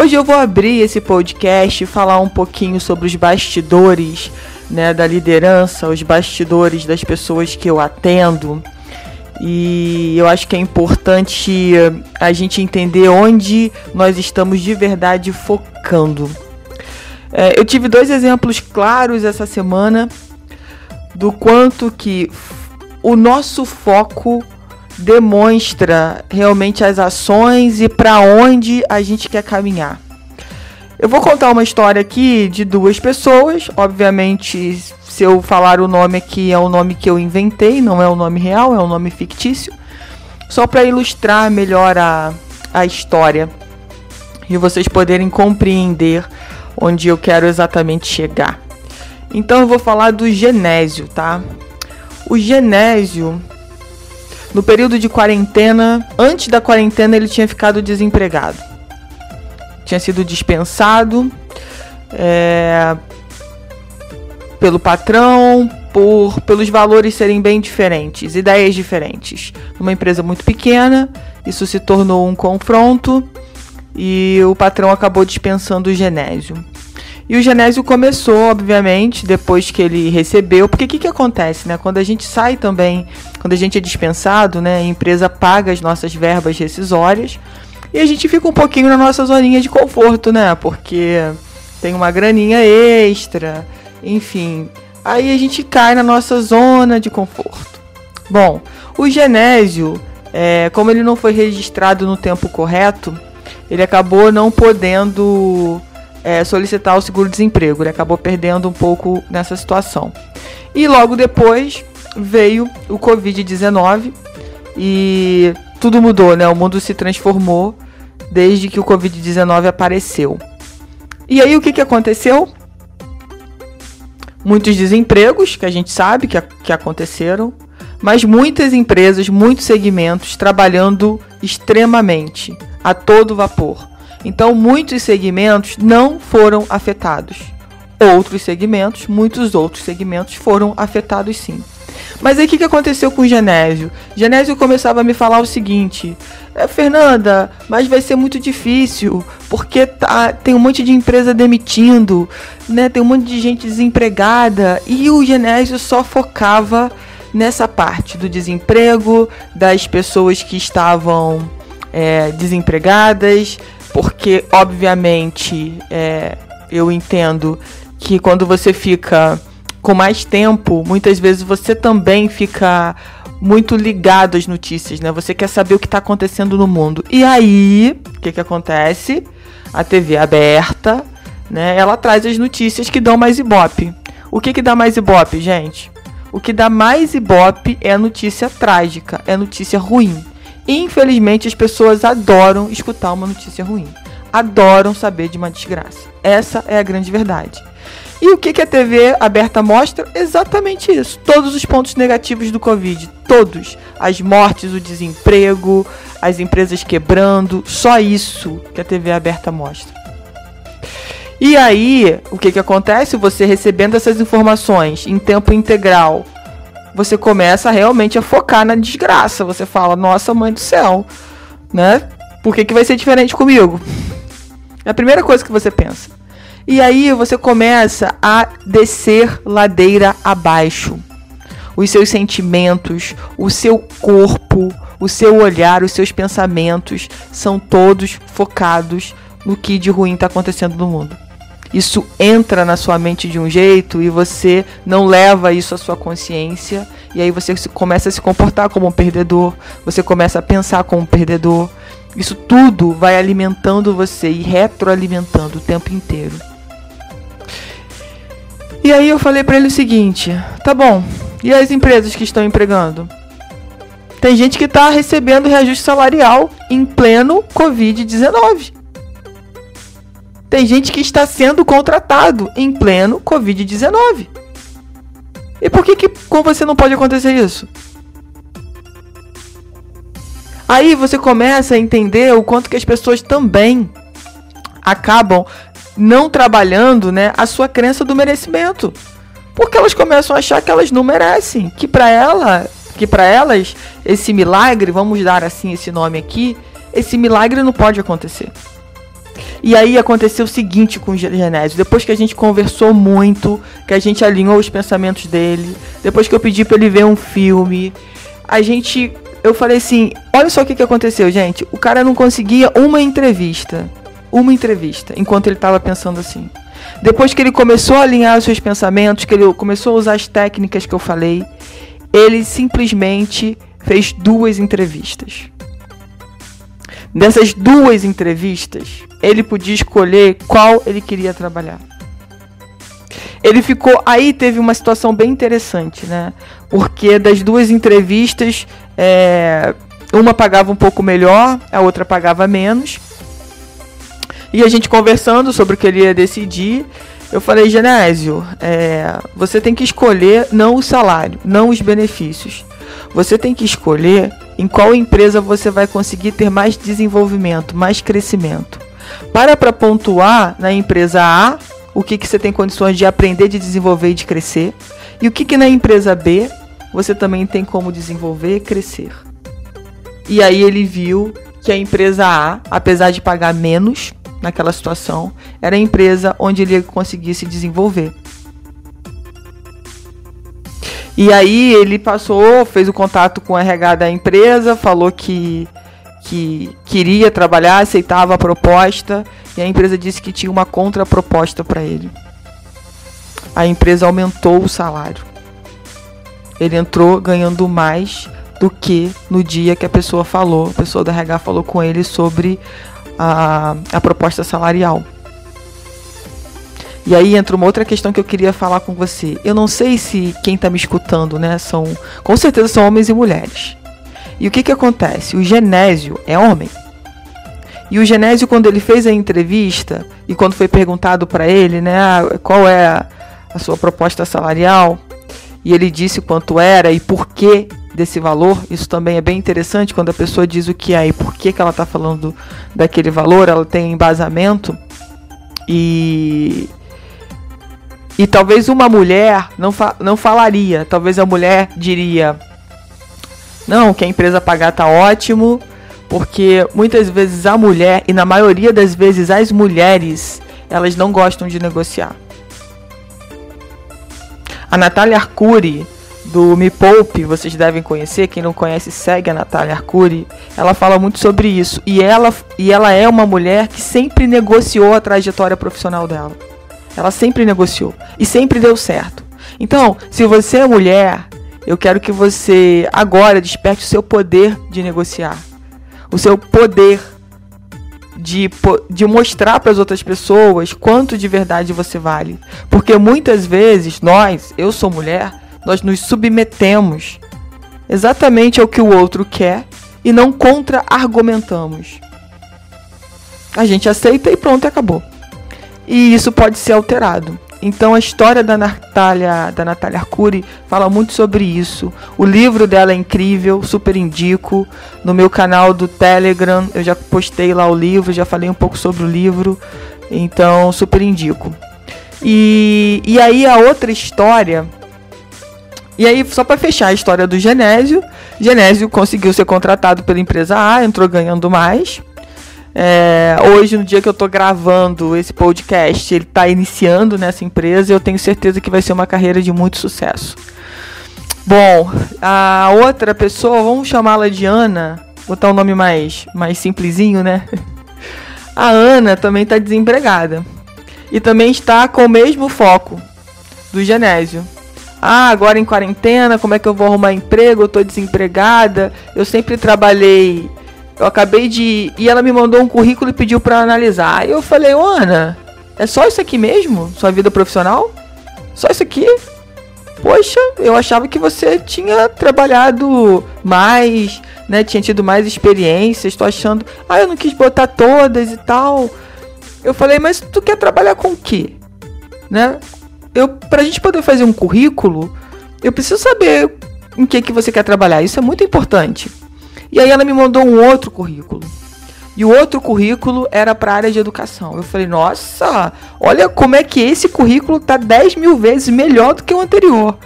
Hoje eu vou abrir esse podcast e falar um pouquinho sobre os bastidores né, da liderança, os bastidores das pessoas que eu atendo. E eu acho que é importante a gente entender onde nós estamos de verdade focando. É, eu tive dois exemplos claros essa semana do quanto que o nosso foco demonstra realmente as ações e para onde a gente quer caminhar. Eu vou contar uma história aqui de duas pessoas. Obviamente, se eu falar o nome aqui, é o nome que eu inventei, não é o nome real, é um nome fictício. Só para ilustrar melhor a, a história e vocês poderem compreender onde eu quero exatamente chegar. Então eu vou falar do Genésio, tá? O Genésio no período de quarentena, antes da quarentena, ele tinha ficado desempregado. Tinha sido dispensado é, pelo patrão, por pelos valores serem bem diferentes, ideias diferentes. Uma empresa muito pequena, isso se tornou um confronto e o patrão acabou dispensando o Genésio. E o Genésio começou, obviamente, depois que ele recebeu, porque o que, que acontece, né? Quando a gente sai também, quando a gente é dispensado, né? A empresa paga as nossas verbas rescisórias e a gente fica um pouquinho na nossa zoninha de conforto, né? Porque tem uma graninha extra, enfim. Aí a gente cai na nossa zona de conforto. Bom, o Genésio, é, como ele não foi registrado no tempo correto, ele acabou não podendo é, solicitar o seguro-desemprego. Ele acabou perdendo um pouco nessa situação. E logo depois veio o Covid-19 e tudo mudou, né? O mundo se transformou desde que o Covid-19 apareceu. E aí o que, que aconteceu? Muitos desempregos, que a gente sabe que, que aconteceram, mas muitas empresas, muitos segmentos trabalhando extremamente, a todo vapor. Então, muitos segmentos não foram afetados. Outros segmentos, muitos outros segmentos foram afetados sim. Mas aí o que, que aconteceu com o Genésio? Genésio começava a me falar o seguinte: é, Fernanda, mas vai ser muito difícil, porque tá, tem um monte de empresa demitindo, né? Tem um monte de gente desempregada. E o Genésio só focava nessa parte do desemprego, das pessoas que estavam é, desempregadas, porque obviamente é, eu entendo que quando você fica com mais tempo, muitas vezes você também fica muito ligado às notícias, né? Você quer saber o que está acontecendo no mundo. E aí, o que, que acontece? A TV aberta, né? Ela traz as notícias que dão mais ibope. O que, que dá mais ibope, gente? O que dá mais ibope é a notícia trágica, é a notícia ruim. Infelizmente, as pessoas adoram escutar uma notícia ruim. Adoram saber de uma desgraça. Essa é a grande verdade. E o que, que a TV aberta mostra? Exatamente isso. Todos os pontos negativos do Covid. Todos. As mortes, o desemprego, as empresas quebrando. Só isso que a TV aberta mostra. E aí, o que, que acontece? Você recebendo essas informações em tempo integral, você começa realmente a focar na desgraça. Você fala, nossa mãe do céu, né? Por que, que vai ser diferente comigo? É a primeira coisa que você pensa. E aí você começa a descer ladeira abaixo. Os seus sentimentos, o seu corpo, o seu olhar, os seus pensamentos são todos focados no que de ruim está acontecendo no mundo isso entra na sua mente de um jeito e você não leva isso à sua consciência e aí você começa a se comportar como um perdedor, você começa a pensar como um perdedor. Isso tudo vai alimentando você e retroalimentando o tempo inteiro. E aí eu falei para ele o seguinte: tá bom, e as empresas que estão empregando? Tem gente que está recebendo reajuste salarial em pleno Covid-19. Tem gente que está sendo contratado em pleno Covid-19. E por que, que com você não pode acontecer isso? Aí você começa a entender o quanto que as pessoas também acabam não trabalhando, né, a sua crença do merecimento. Porque elas começam a achar que elas não merecem, que para ela, que para elas esse milagre, vamos dar assim esse nome aqui, esse milagre não pode acontecer. E aí aconteceu o seguinte com o Genésio. Depois que a gente conversou muito, que a gente alinhou os pensamentos dele, depois que eu pedi para ele ver um filme, a gente. Eu falei assim: olha só o que, que aconteceu, gente. O cara não conseguia uma entrevista. Uma entrevista, enquanto ele estava pensando assim. Depois que ele começou a alinhar os seus pensamentos, que ele começou a usar as técnicas que eu falei, ele simplesmente fez duas entrevistas. Dessas duas entrevistas, ele podia escolher qual ele queria trabalhar. Ele ficou. Aí teve uma situação bem interessante, né? Porque das duas entrevistas, é, uma pagava um pouco melhor, a outra pagava menos. E a gente conversando sobre o que ele ia decidir, eu falei, Genésio, é, você tem que escolher não o salário, não os benefícios. Você tem que escolher em qual empresa você vai conseguir ter mais desenvolvimento, mais crescimento. Para para pontuar na empresa A o que, que você tem condições de aprender, de desenvolver e de crescer. E o que, que na empresa B você também tem como desenvolver e crescer. E aí ele viu que a empresa A, apesar de pagar menos naquela situação, era a empresa onde ele ia conseguir se desenvolver. E aí ele passou, fez o contato com o RH da empresa, falou que, que queria trabalhar, aceitava a proposta, e a empresa disse que tinha uma contraproposta para ele. A empresa aumentou o salário. Ele entrou ganhando mais do que no dia que a pessoa falou, a pessoa da RH falou com ele sobre a, a proposta salarial. E aí entra uma outra questão que eu queria falar com você. Eu não sei se quem está me escutando, né, são, com certeza são homens e mulheres. E o que que acontece? O Genésio é homem. E o Genésio quando ele fez a entrevista e quando foi perguntado para ele, né, ah, qual é a, sua proposta salarial, e ele disse quanto era e por que desse valor. Isso também é bem interessante quando a pessoa diz o que é e por que, que ela está falando daquele valor, ela tem embasamento. E e talvez uma mulher não, fa não falaria, talvez a mulher diria: Não, que a empresa pagar tá ótimo, porque muitas vezes a mulher, e na maioria das vezes as mulheres, elas não gostam de negociar. A Natália Arcuri, do Me Poupe, vocês devem conhecer, quem não conhece segue a Natália Arcuri, ela fala muito sobre isso. E ela, e ela é uma mulher que sempre negociou a trajetória profissional dela. Ela sempre negociou e sempre deu certo. Então, se você é mulher, eu quero que você agora desperte o seu poder de negociar, o seu poder de, de mostrar para as outras pessoas quanto de verdade você vale. Porque muitas vezes nós, eu sou mulher, nós nos submetemos exatamente ao que o outro quer e não contra-argumentamos. A gente aceita e pronto, acabou e isso pode ser alterado. Então a história da Natália, da Natália Arcuri fala muito sobre isso. O livro dela é incrível, super indico. No meu canal do Telegram eu já postei lá o livro, já falei um pouco sobre o livro. Então super indico. E, e aí a outra história. E aí, só para fechar a história do Genésio, Genésio conseguiu ser contratado pela empresa A, entrou ganhando mais. É, hoje, no dia que eu tô gravando esse podcast, ele tá iniciando nessa empresa e eu tenho certeza que vai ser uma carreira de muito sucesso. Bom, a outra pessoa, vamos chamá-la de Ana, botar um nome mais, mais simplesinho, né? A Ana também está desempregada e também está com o mesmo foco do Genésio. Ah, agora em quarentena, como é que eu vou arrumar emprego? Eu tô desempregada. Eu sempre trabalhei eu acabei de. E ela me mandou um currículo e pediu para analisar. Aí eu falei, Ana, é só isso aqui mesmo? Sua vida profissional? Só isso aqui? Poxa, eu achava que você tinha trabalhado mais, né? Tinha tido mais experiências. Estou achando. Ah, eu não quis botar todas e tal. Eu falei, mas tu quer trabalhar com o quê? Né? Eu, pra gente poder fazer um currículo, eu preciso saber em que, que você quer trabalhar. Isso é muito importante. E aí ela me mandou um outro currículo. E o outro currículo era para a área de educação. Eu falei, nossa, olha como é que esse currículo tá 10 mil vezes melhor do que o anterior.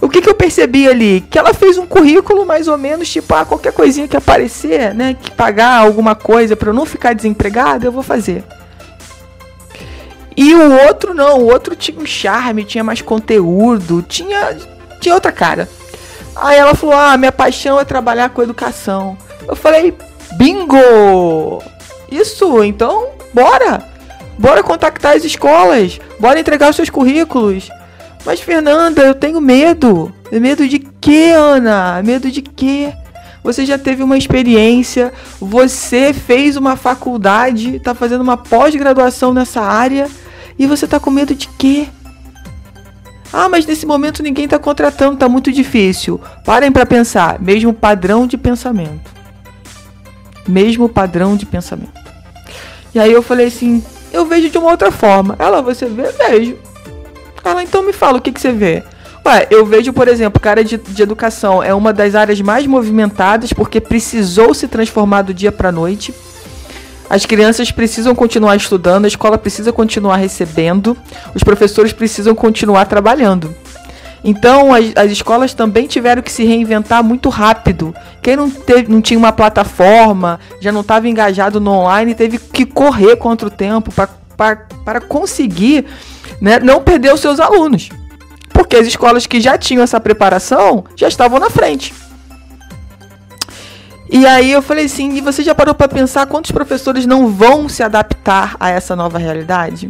O que, que eu percebi ali? Que ela fez um currículo mais ou menos tipo, ah, qualquer coisinha que aparecer, né? Que pagar alguma coisa para eu não ficar desempregada, eu vou fazer. E o outro não, o outro tinha um charme, tinha mais conteúdo, tinha, tinha outra cara. Aí ela falou: Ah, minha paixão é trabalhar com educação. Eu falei: Bingo! Isso, então, bora! Bora contactar as escolas, bora entregar os seus currículos. Mas, Fernanda, eu tenho medo. Medo de quê, Ana? Medo de quê? Você já teve uma experiência, você fez uma faculdade, está fazendo uma pós-graduação nessa área e você está com medo de quê? Ah, mas nesse momento ninguém está contratando, está muito difícil. Parem para pensar, mesmo padrão de pensamento. Mesmo padrão de pensamento. E aí eu falei assim, eu vejo de uma outra forma. Ela, você vê? Vejo. Ela, então me fala o que, que você vê. Ué, eu vejo, por exemplo, que a área de, de educação é uma das áreas mais movimentadas porque precisou se transformar do dia para noite. As crianças precisam continuar estudando, a escola precisa continuar recebendo, os professores precisam continuar trabalhando. Então, as, as escolas também tiveram que se reinventar muito rápido. Quem não, teve, não tinha uma plataforma, já não estava engajado no online, teve que correr contra o tempo para conseguir né, não perder os seus alunos. Porque as escolas que já tinham essa preparação já estavam na frente. E aí eu falei assim, e você já parou para pensar quantos professores não vão se adaptar a essa nova realidade?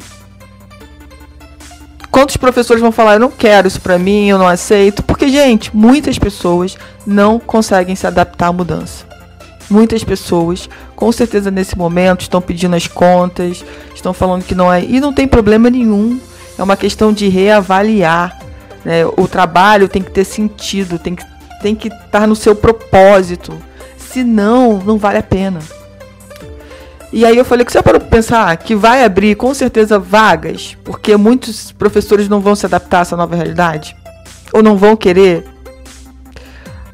Quantos professores vão falar, eu não quero isso para mim, eu não aceito? Porque, gente, muitas pessoas não conseguem se adaptar à mudança. Muitas pessoas, com certeza nesse momento, estão pedindo as contas, estão falando que não é. E não tem problema nenhum. É uma questão de reavaliar. Né? O trabalho tem que ter sentido, tem que, tem que estar no seu propósito. Senão, não vale a pena. E aí eu falei que você para pensar que vai abrir com certeza vagas, porque muitos professores não vão se adaptar a essa nova realidade ou não vão querer.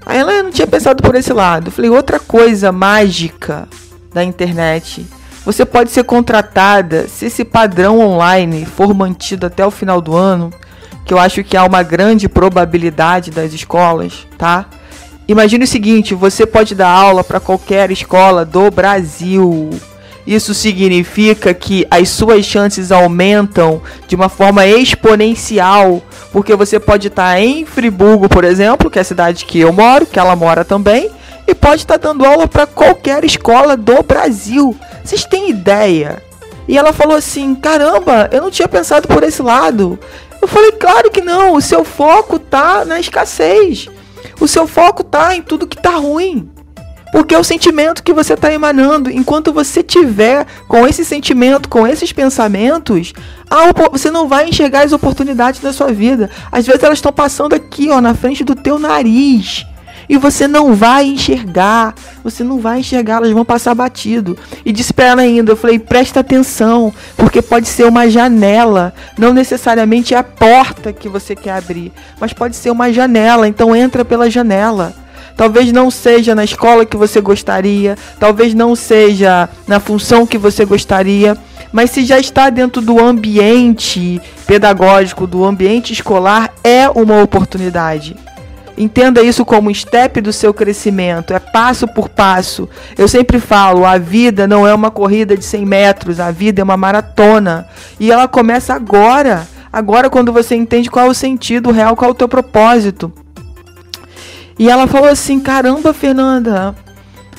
Aí ela não tinha pensado por esse lado. Eu falei outra coisa mágica da internet. Você pode ser contratada se esse padrão online for mantido até o final do ano, que eu acho que há uma grande probabilidade das escolas, tá? Imagine o seguinte: você pode dar aula para qualquer escola do Brasil. Isso significa que as suas chances aumentam de uma forma exponencial, porque você pode estar em Friburgo, por exemplo, que é a cidade que eu moro, que ela mora também, e pode estar dando aula para qualquer escola do Brasil. Vocês têm ideia? E ela falou assim: "Caramba, eu não tinha pensado por esse lado". Eu falei: "Claro que não, o seu foco tá na escassez. O seu foco tá em tudo que tá ruim. Porque é o sentimento que você está emanando. Enquanto você tiver com esse sentimento, com esses pensamentos, você não vai enxergar as oportunidades da sua vida. Às vezes elas estão passando aqui, ó, na frente do teu nariz. E você não vai enxergar. Você não vai enxergar, elas vão passar batido. E disse para ela ainda, eu falei, presta atenção, porque pode ser uma janela. Não necessariamente é a porta que você quer abrir, mas pode ser uma janela. Então entra pela janela. Talvez não seja na escola que você gostaria, talvez não seja na função que você gostaria, mas se já está dentro do ambiente pedagógico, do ambiente escolar, é uma oportunidade. Entenda isso como um step do seu crescimento, é passo por passo. Eu sempre falo, a vida não é uma corrida de 100 metros, a vida é uma maratona. E ela começa agora. Agora, quando você entende qual é o sentido real, qual é o teu propósito. E ela falou assim: Caramba, Fernanda,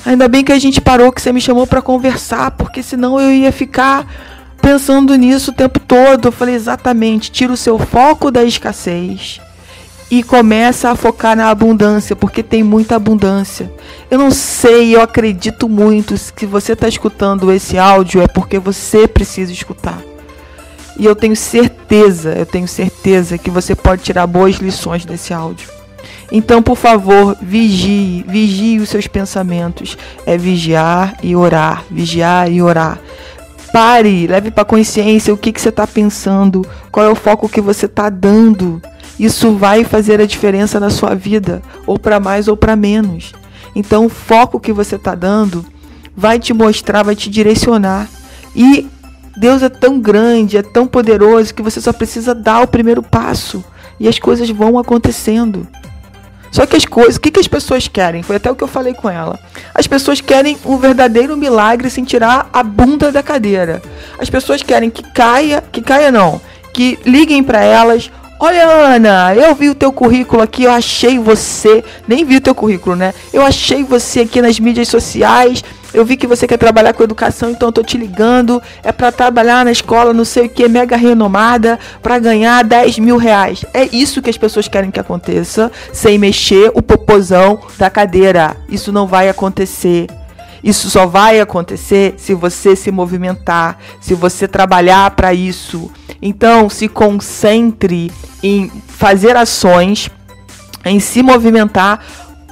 ainda bem que a gente parou, que você me chamou para conversar, porque senão eu ia ficar pensando nisso o tempo todo. Eu falei: Exatamente, tira o seu foco da escassez e começa a focar na abundância, porque tem muita abundância. Eu não sei, eu acredito muito que você está escutando esse áudio é porque você precisa escutar. E eu tenho certeza, eu tenho certeza que você pode tirar boas lições desse áudio. Então, por favor, vigie, vigie os seus pensamentos. É vigiar e orar, vigiar e orar. Pare, leve para consciência o que, que você está pensando, qual é o foco que você está dando. Isso vai fazer a diferença na sua vida, ou para mais ou para menos. Então, o foco que você está dando vai te mostrar, vai te direcionar. E Deus é tão grande, é tão poderoso que você só precisa dar o primeiro passo e as coisas vão acontecendo. Só que as coisas, o que, que as pessoas querem? Foi até o que eu falei com ela. As pessoas querem um verdadeiro milagre sem tirar a bunda da cadeira. As pessoas querem que caia, que caia não, que liguem para elas, Olha, Ana, eu vi o teu currículo aqui, eu achei você. Nem vi o teu currículo, né? Eu achei você aqui nas mídias sociais. Eu vi que você quer trabalhar com educação, então eu tô te ligando. É para trabalhar na escola, não sei o que, mega renomada, para ganhar 10 mil reais. É isso que as pessoas querem que aconteça, sem mexer o popozão da cadeira. Isso não vai acontecer. Isso só vai acontecer se você se movimentar, se você trabalhar para isso. Então, se concentre em fazer ações, em se movimentar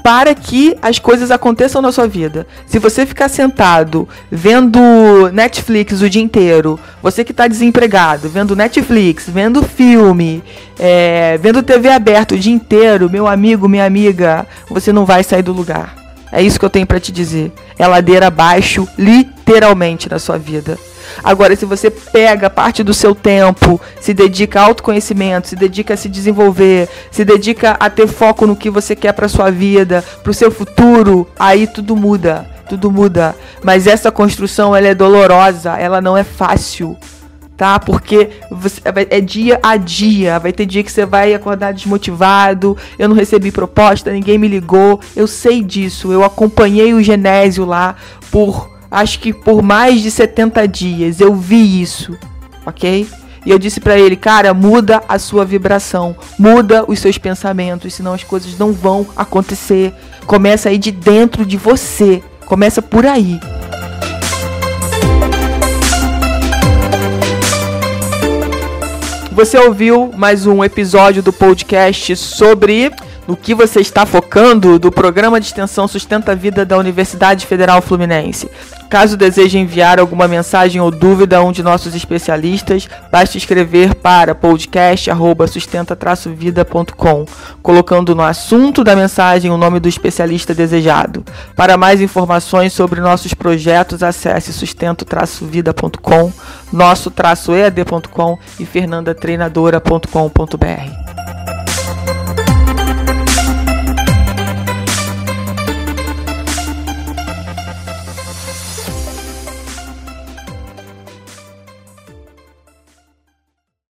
para que as coisas aconteçam na sua vida. Se você ficar sentado vendo Netflix o dia inteiro, você que está desempregado, vendo Netflix, vendo filme, é, vendo TV aberta o dia inteiro, meu amigo, minha amiga, você não vai sair do lugar. É isso que eu tenho para te dizer. É ladeira abaixo, literalmente, na sua vida. Agora, se você pega parte do seu tempo, se dedica a autoconhecimento, se dedica a se desenvolver, se dedica a ter foco no que você quer para sua vida, para o seu futuro, aí tudo muda, tudo muda. Mas essa construção ela é dolorosa, ela não é fácil tá? Porque você, é dia a dia. Vai ter dia que você vai acordar desmotivado. Eu não recebi proposta, ninguém me ligou. Eu sei disso. Eu acompanhei o Genésio lá por acho que por mais de 70 dias. Eu vi isso, ok? E eu disse para ele, cara, muda a sua vibração, muda os seus pensamentos, senão as coisas não vão acontecer. Começa aí de dentro de você. Começa por aí. Você ouviu mais um episódio do podcast sobre no que você está focando do programa de extensão Sustenta a Vida da Universidade Federal Fluminense. Caso deseje enviar alguma mensagem ou dúvida a um de nossos especialistas, basta escrever para podcast@sustenta-vida.com, colocando no assunto da mensagem o nome do especialista desejado. Para mais informações sobre nossos projetos, acesse sustento-vida.com, nosso-ead.com e fernandatreinadora.com.br.